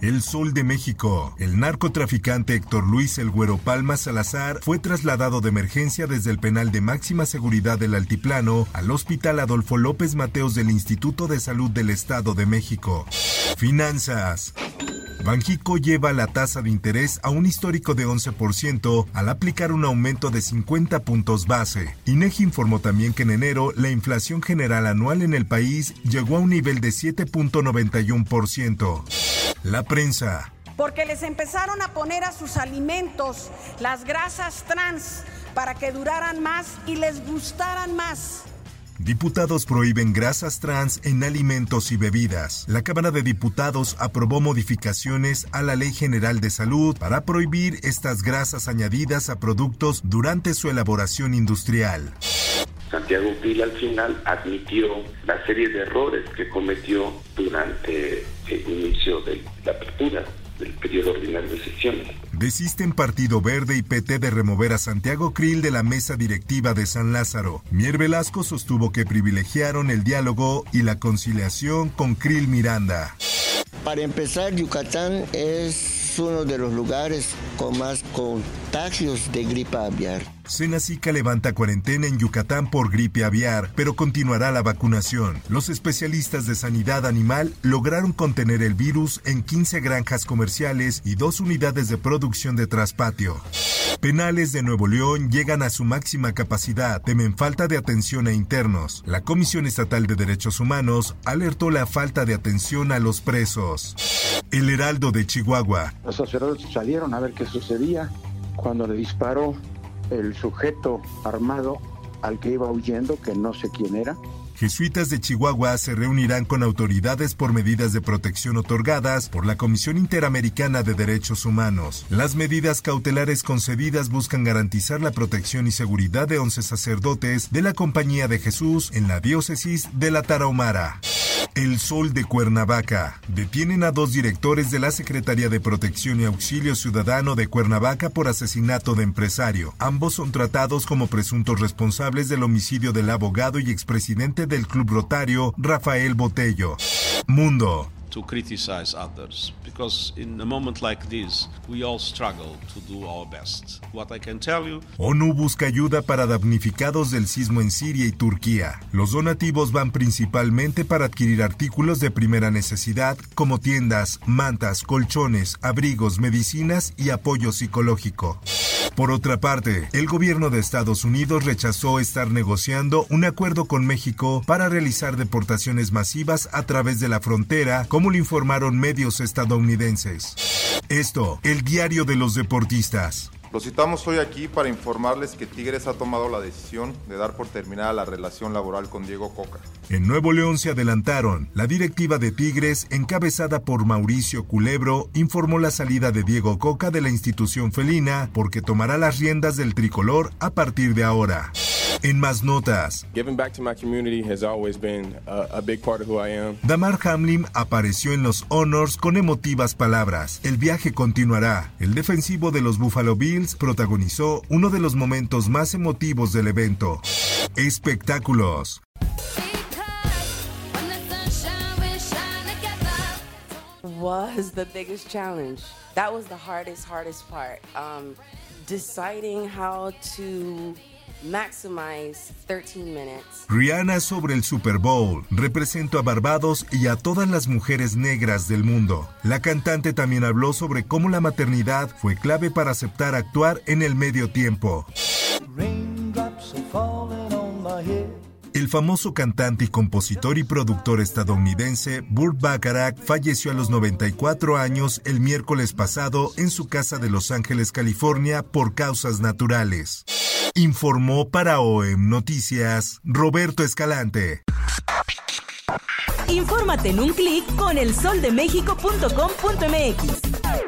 El Sol de México. El narcotraficante Héctor Luis El Güero Palma Salazar fue trasladado de emergencia desde el penal de máxima seguridad del Altiplano al Hospital Adolfo López Mateos del Instituto de Salud del Estado de México. Finanzas. Banjico lleva la tasa de interés a un histórico de 11% al aplicar un aumento de 50 puntos base. INEGI informó también que en enero la inflación general anual en el país llegó a un nivel de 7.91%. La prensa. Porque les empezaron a poner a sus alimentos las grasas trans para que duraran más y les gustaran más. Diputados prohíben grasas trans en alimentos y bebidas. La Cámara de Diputados aprobó modificaciones a la Ley General de Salud para prohibir estas grasas añadidas a productos durante su elaboración industrial. Santiago Pila al final admitió la serie de errores que cometió durante el inicio de la apertura del periodo ordinario de sesiones. Desisten Partido Verde y PT de remover a Santiago Krill de la mesa directiva de San Lázaro. Mier Velasco sostuvo que privilegiaron el diálogo y la conciliación con Krill Miranda. Para empezar, Yucatán es uno de los lugares con más contagios de gripe aviar. Senacica levanta cuarentena en Yucatán por gripe aviar, pero continuará la vacunación. Los especialistas de sanidad animal lograron contener el virus en 15 granjas comerciales y dos unidades de producción de traspatio. Penales de Nuevo León llegan a su máxima capacidad, temen falta de atención a internos. La Comisión Estatal de Derechos Humanos alertó la falta de atención a los presos. El Heraldo de Chihuahua. Los sacerdotes salieron a ver qué sucedía cuando le disparó el sujeto armado al que iba huyendo, que no sé quién era. Jesuitas de Chihuahua se reunirán con autoridades por medidas de protección otorgadas por la Comisión Interamericana de Derechos Humanos. Las medidas cautelares concedidas buscan garantizar la protección y seguridad de 11 sacerdotes de la Compañía de Jesús en la diócesis de la Tarahumara. El Sol de Cuernavaca. Detienen a dos directores de la Secretaría de Protección y Auxilio Ciudadano de Cuernavaca por asesinato de empresario. Ambos son tratados como presuntos responsables del homicidio del abogado y expresidente del Club Rotario, Rafael Botello. Mundo. Criticize others because in a moment like this we all struggle to do our best. What I can tell you ONU busca ayuda para damnificados del sismo en Siria y Turquía. Los donativos van principalmente para adquirir artículos de primera necesidad como tiendas, mantas, colchones, abrigos, medicinas y apoyo psicológico. Por otra parte, el gobierno de Estados Unidos rechazó estar negociando un acuerdo con México para realizar deportaciones masivas a través de la frontera, como lo informaron medios estadounidenses. Esto, el diario de los deportistas. Los citamos hoy aquí para informarles que Tigres ha tomado la decisión de dar por terminada la relación laboral con Diego Coca. En Nuevo León se adelantaron. La directiva de Tigres, encabezada por Mauricio Culebro, informó la salida de Diego Coca de la institución felina porque tomará las riendas del tricolor a partir de ahora. En más notas, Giving back to my community has always been a, a big part of who I am. Damar Hamlin apareció en los Honors con emotivas palabras. El viaje continuará. El defensivo de los Buffalo Bills protagonizó uno de los momentos más emotivos del evento. Espectáculos. was the biggest challenge. That was the hardest, hardest part. Um, deciding how to maximize 13 minutes. Rihanna sobre el Super Bowl. Represento a Barbados y a todas las mujeres negras del mundo. La cantante también habló sobre cómo la maternidad fue clave para aceptar actuar en el medio tiempo. El famoso cantante y compositor y productor estadounidense Burt Bacharach falleció a los 94 años el miércoles pasado en su casa de Los Ángeles, California, por causas naturales. Informó para OEM Noticias Roberto Escalante. Infórmate en un clic con elsoldemexico.com.mx.